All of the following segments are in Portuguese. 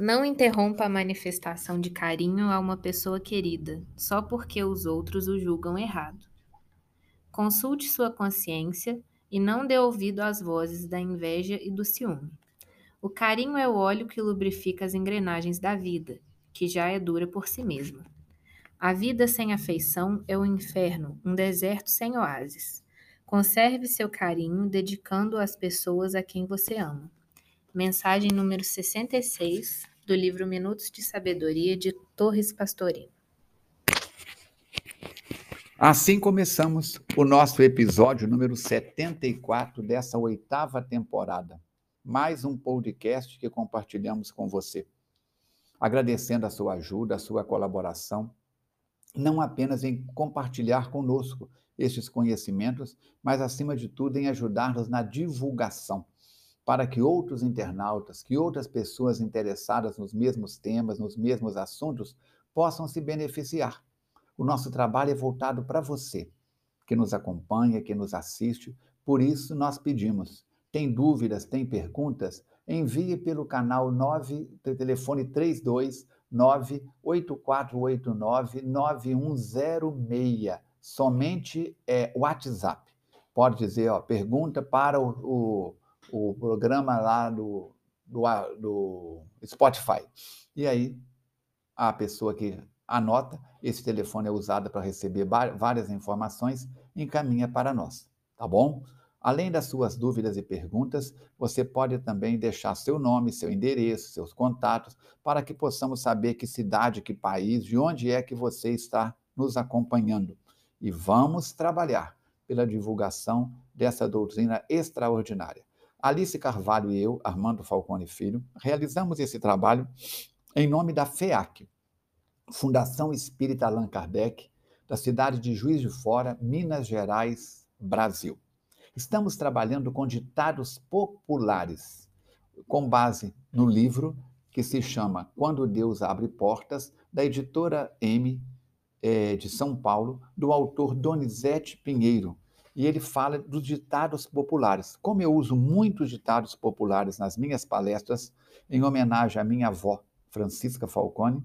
Não interrompa a manifestação de carinho a uma pessoa querida só porque os outros o julgam errado. Consulte sua consciência e não dê ouvido às vozes da inveja e do ciúme. O carinho é o óleo que lubrifica as engrenagens da vida, que já é dura por si mesma. A vida sem afeição é o um inferno, um deserto sem oásis. Conserve seu carinho dedicando-o às pessoas a quem você ama. Mensagem número 66 do livro Minutos de Sabedoria de Torres Pastorino. Assim começamos o nosso episódio número 74 dessa oitava temporada mais um podcast que compartilhamos com você. Agradecendo a sua ajuda, a sua colaboração, não apenas em compartilhar conosco estes conhecimentos, mas, acima de tudo, em ajudar-nos na divulgação, para que outros internautas, que outras pessoas interessadas nos mesmos temas, nos mesmos assuntos, possam se beneficiar. O nosso trabalho é voltado para você, que nos acompanha, que nos assiste, por isso nós pedimos tem dúvidas, tem perguntas? Envie pelo canal 9, telefone 32 98489 9106. Somente é WhatsApp. Pode dizer, ó, pergunta para o, o, o programa lá do, do, do Spotify. E aí, a pessoa que anota, esse telefone é usado para receber várias informações, encaminha para nós, tá bom? Além das suas dúvidas e perguntas, você pode também deixar seu nome, seu endereço, seus contatos, para que possamos saber que cidade, que país, de onde é que você está nos acompanhando. E vamos trabalhar pela divulgação dessa doutrina extraordinária. Alice Carvalho e eu, Armando Falcone Filho, realizamos esse trabalho em nome da FEAC, Fundação Espírita Allan Kardec, da cidade de Juiz de Fora, Minas Gerais, Brasil. Estamos trabalhando com ditados populares, com base no livro que se chama Quando Deus Abre Portas, da editora M, é, de São Paulo, do autor Donizete Pinheiro. E ele fala dos ditados populares. Como eu uso muitos ditados populares nas minhas palestras, em homenagem à minha avó, Francisca Falcone,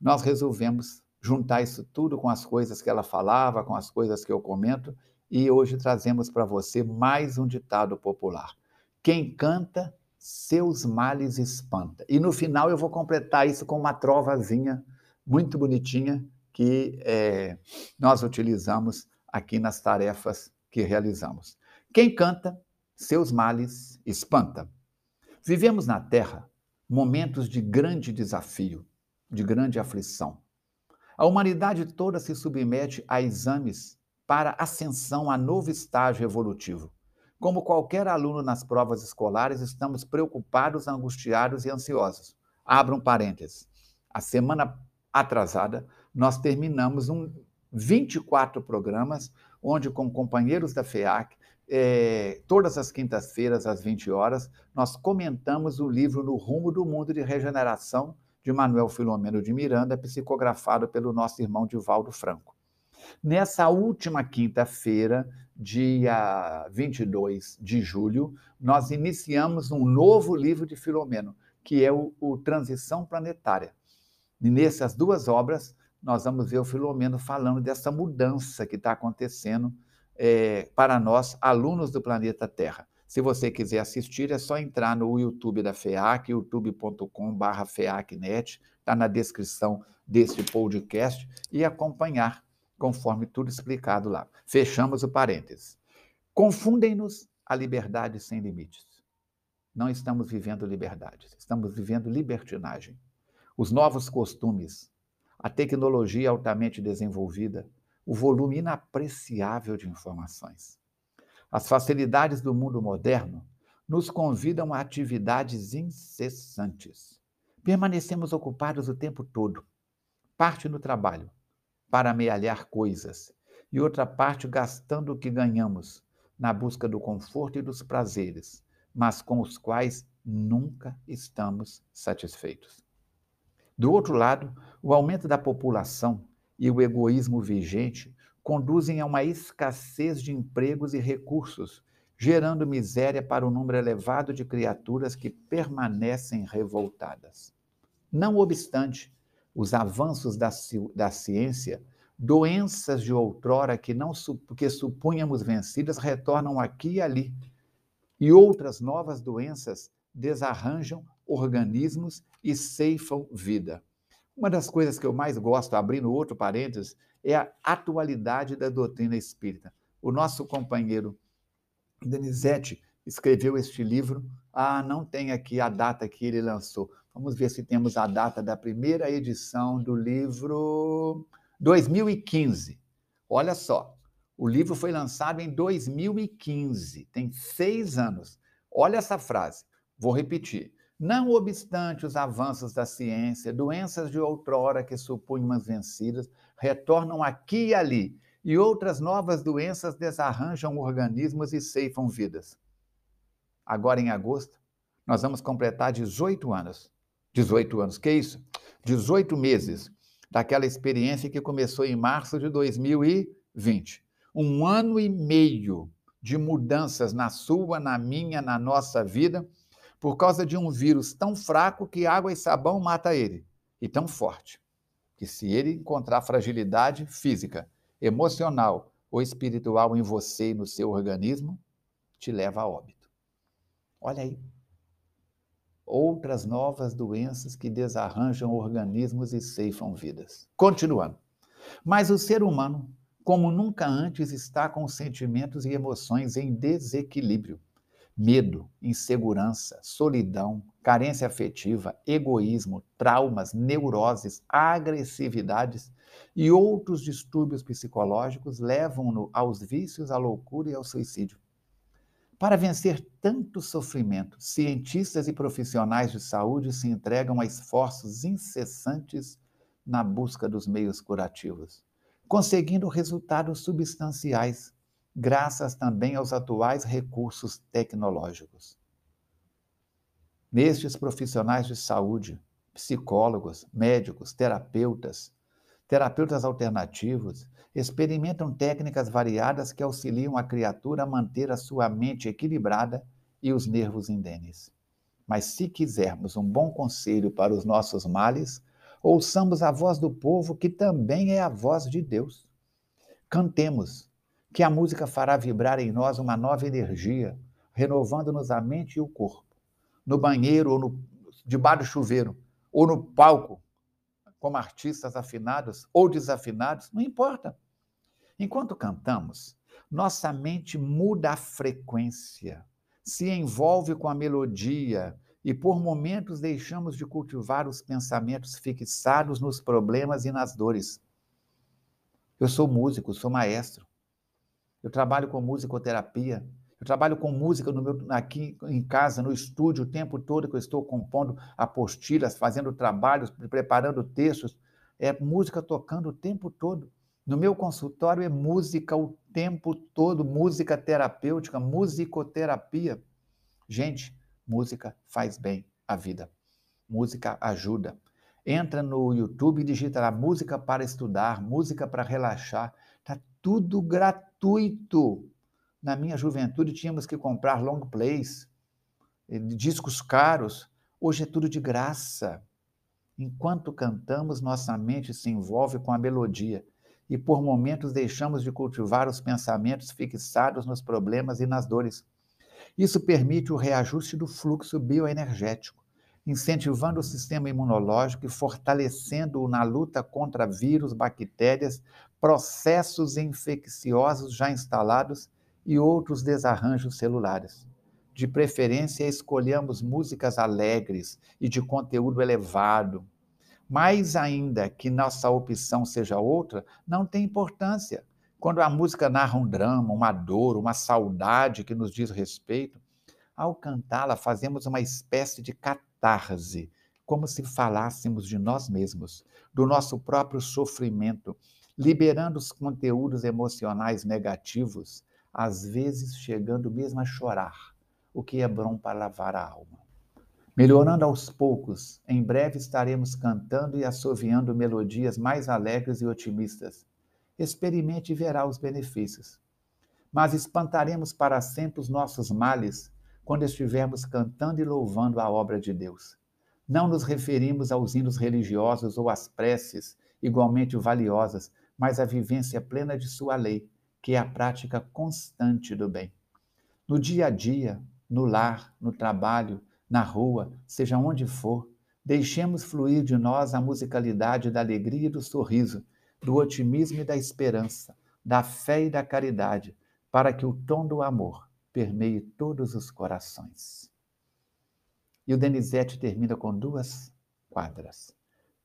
nós resolvemos juntar isso tudo com as coisas que ela falava, com as coisas que eu comento, e hoje trazemos para você mais um ditado popular. Quem canta, seus males espanta. E no final eu vou completar isso com uma trovazinha muito bonitinha que é, nós utilizamos aqui nas tarefas que realizamos. Quem canta, seus males espanta. Vivemos na Terra momentos de grande desafio, de grande aflição. A humanidade toda se submete a exames para ascensão a novo estágio evolutivo. Como qualquer aluno nas provas escolares, estamos preocupados, angustiados e ansiosos. Abra um parênteses. A semana atrasada, nós terminamos um 24 programas, onde, com companheiros da FEAC, é, todas as quintas-feiras, às 20 horas, nós comentamos o livro No Rumo do Mundo de Regeneração, de Manuel Filomeno de Miranda, psicografado pelo nosso irmão Divaldo Franco. Nessa última quinta-feira, dia 22 de julho, nós iniciamos um novo livro de Filomeno, que é o, o Transição Planetária. E nessas duas obras, nós vamos ver o Filomeno falando dessa mudança que está acontecendo é, para nós, alunos do planeta Terra. Se você quiser assistir, é só entrar no YouTube da FEAC, youtube.com.br FEACnet, está na descrição desse podcast, e acompanhar conforme tudo explicado lá. Fechamos o parênteses. Confundem-nos a liberdade sem limites. Não estamos vivendo liberdade, estamos vivendo libertinagem. Os novos costumes, a tecnologia altamente desenvolvida, o volume inapreciável de informações. As facilidades do mundo moderno nos convidam a atividades incessantes. Permanecemos ocupados o tempo todo, parte no trabalho, para amealhar coisas, e outra parte gastando o que ganhamos na busca do conforto e dos prazeres, mas com os quais nunca estamos satisfeitos. Do outro lado, o aumento da população e o egoísmo vigente conduzem a uma escassez de empregos e recursos, gerando miséria para um número elevado de criaturas que permanecem revoltadas. Não obstante os avanços da, da ciência, doenças de outrora que não que supunhamos vencidas retornam aqui e ali, e outras novas doenças desarranjam organismos e ceifam vida. Uma das coisas que eu mais gosto, abrindo outro parênteses, é a atualidade da doutrina espírita. O nosso companheiro Denizete escreveu este livro. Ah, não tem aqui a data que ele lançou. Vamos ver se temos a data da primeira edição do livro 2015. Olha só, o livro foi lançado em 2015, tem seis anos. Olha essa frase, vou repetir. Não obstante os avanços da ciência, doenças de outrora que supunhamos vencidas retornam aqui e ali, e outras novas doenças desarranjam organismos e ceifam vidas. Agora, em agosto, nós vamos completar 18 anos. 18 anos, que isso? 18 meses daquela experiência que começou em março de 2020. Um ano e meio de mudanças na sua, na minha, na nossa vida por causa de um vírus tão fraco que água e sabão mata ele, e tão forte que se ele encontrar fragilidade física, emocional ou espiritual em você e no seu organismo, te leva a óbito. Olha aí. Outras novas doenças que desarranjam organismos e ceifam vidas. Continuando. Mas o ser humano, como nunca antes, está com sentimentos e emoções em desequilíbrio medo, insegurança, solidão, carência afetiva, egoísmo, traumas, neuroses, agressividades e outros distúrbios psicológicos levam-no aos vícios, à loucura e ao suicídio. Para vencer tanto sofrimento, cientistas e profissionais de saúde se entregam a esforços incessantes na busca dos meios curativos, conseguindo resultados substanciais graças também aos atuais recursos tecnológicos. Nestes profissionais de saúde, psicólogos, médicos, terapeutas, terapeutas alternativos, experimentam técnicas variadas que auxiliam a criatura a manter a sua mente equilibrada e os nervos indenes. Mas se quisermos um bom conselho para os nossos males, ouçamos a voz do povo, que também é a voz de Deus. Cantemos, que a música fará vibrar em nós uma nova energia, renovando-nos a mente e o corpo. No banheiro ou no, debaixo do chuveiro, ou no palco, como artistas afinados ou desafinados, não importa. Enquanto cantamos, nossa mente muda a frequência, se envolve com a melodia e por momentos deixamos de cultivar os pensamentos fixados nos problemas e nas dores. Eu sou músico, sou maestro eu trabalho com musicoterapia, eu trabalho com música meu, aqui em casa, no estúdio, o tempo todo que eu estou compondo apostilas, fazendo trabalhos, preparando textos. É música tocando o tempo todo. No meu consultório é música o tempo todo, música terapêutica, musicoterapia. Gente, música faz bem à vida. Música ajuda. Entra no YouTube e digita lá música para estudar, música para relaxar. Está tudo gratuito. Na minha juventude tínhamos que comprar long plays, eh, discos caros. Hoje é tudo de graça. Enquanto cantamos, nossa mente se envolve com a melodia e por momentos deixamos de cultivar os pensamentos fixados nos problemas e nas dores. Isso permite o reajuste do fluxo bioenergético, incentivando o sistema imunológico e fortalecendo-o na luta contra vírus, bactérias, processos infecciosos já instalados e outros desarranjos celulares. De preferência, escolhamos músicas alegres e de conteúdo elevado. Mais ainda que nossa opção seja outra, não tem importância. Quando a música narra um drama, uma dor, uma saudade que nos diz respeito, ao cantá-la, fazemos uma espécie de catarse, como se falássemos de nós mesmos, do nosso próprio sofrimento, liberando os conteúdos emocionais negativos, às vezes chegando mesmo a chorar, o que é bom para lavar a alma. Melhorando aos poucos, em breve estaremos cantando e assoviando melodias mais alegres e otimistas. Experimente e verá os benefícios. Mas espantaremos para sempre os nossos males quando estivermos cantando e louvando a obra de Deus. Não nos referimos aos hinos religiosos ou às preces, igualmente valiosas, mas à vivência plena de Sua lei, que é a prática constante do bem. No dia a dia, no lar, no trabalho, na rua, seja onde for, deixemos fluir de nós a musicalidade da alegria e do sorriso, do otimismo e da esperança, da fé e da caridade, para que o tom do amor permeie todos os corações. E o Denizete termina com duas quadras.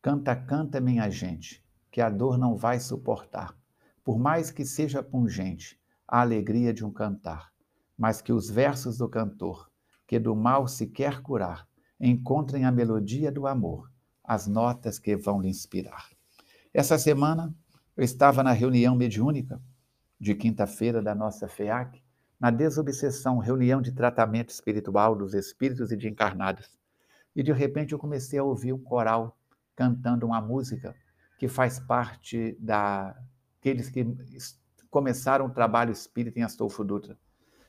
Canta, canta, minha gente, que a dor não vai suportar, por mais que seja pungente a alegria de um cantar, mas que os versos do cantor, que do mal se quer curar, encontrem a melodia do amor, as notas que vão lhe inspirar. Essa semana eu estava na reunião mediúnica de quinta-feira da nossa FEAC, na desobsessão, reunião de tratamento espiritual dos espíritos e de encarnados. E de repente eu comecei a ouvir um coral cantando uma música que faz parte daqueles que começaram o trabalho espírita em Astolfo Dutra.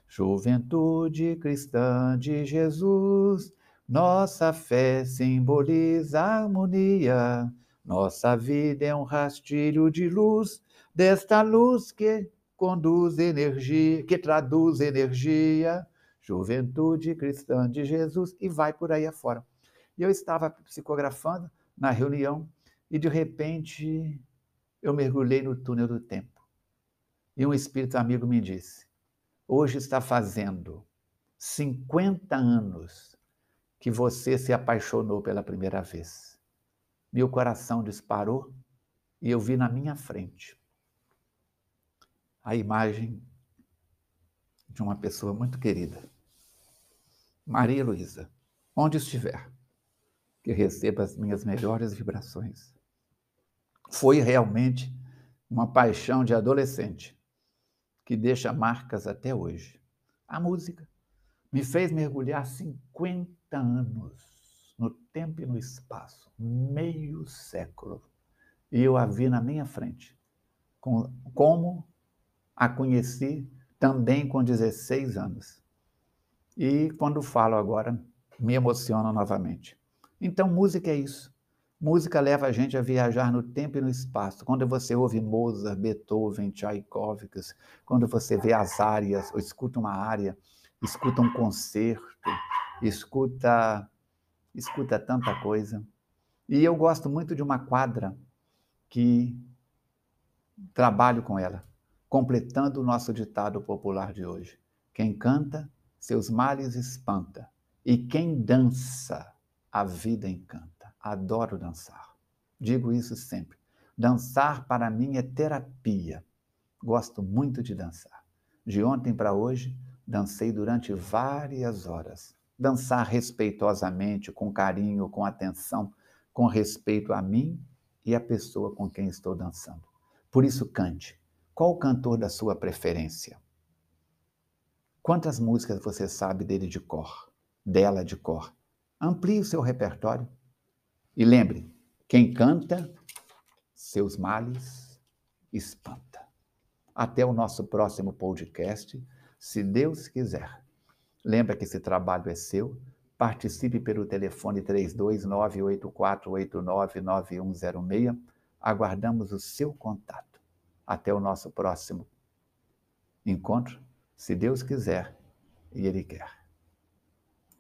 Juventude cristã de Jesus, nossa fé simboliza harmonia, nossa vida é um rastilho de luz, desta luz que conduz energia, que traduz energia, juventude cristã de Jesus, e vai por aí afora. E eu estava psicografando na reunião e de repente eu mergulhei no túnel do tempo. E um espírito amigo me disse: Hoje está fazendo 50 anos que você se apaixonou pela primeira vez. Meu coração disparou e eu vi na minha frente a imagem de uma pessoa muito querida. Maria Luísa, onde estiver, que receba as minhas melhores vibrações. Foi realmente uma paixão de adolescente que deixa marcas até hoje. A música me fez mergulhar 50 anos no tempo e no espaço, meio século, e eu a vi na minha frente, como a conheci também com 16 anos. E quando falo agora, me emociona novamente. Então, música é isso. Música leva a gente a viajar no tempo e no espaço. Quando você ouve Mozart, Beethoven, Tchaikovsky, quando você vê as áreas, ou escuta uma área, escuta um concerto, escuta escuta tanta coisa. E eu gosto muito de uma quadra que trabalho com ela, completando o nosso ditado popular de hoje. Quem canta, seus males espanta, e quem dança, a vida encanta. Adoro dançar. Digo isso sempre. Dançar para mim é terapia. Gosto muito de dançar. De ontem para hoje, dancei durante várias horas. Dançar respeitosamente, com carinho, com atenção, com respeito a mim e à pessoa com quem estou dançando. Por isso, cante. Qual o cantor da sua preferência? Quantas músicas você sabe dele de cor? Dela de cor? Amplie o seu repertório. E lembre, quem canta, seus males espanta. Até o nosso próximo podcast, se Deus quiser. Lembra que esse trabalho é seu. Participe pelo telefone 32984899106. Aguardamos o seu contato. Até o nosso próximo encontro, se Deus quiser e Ele quer.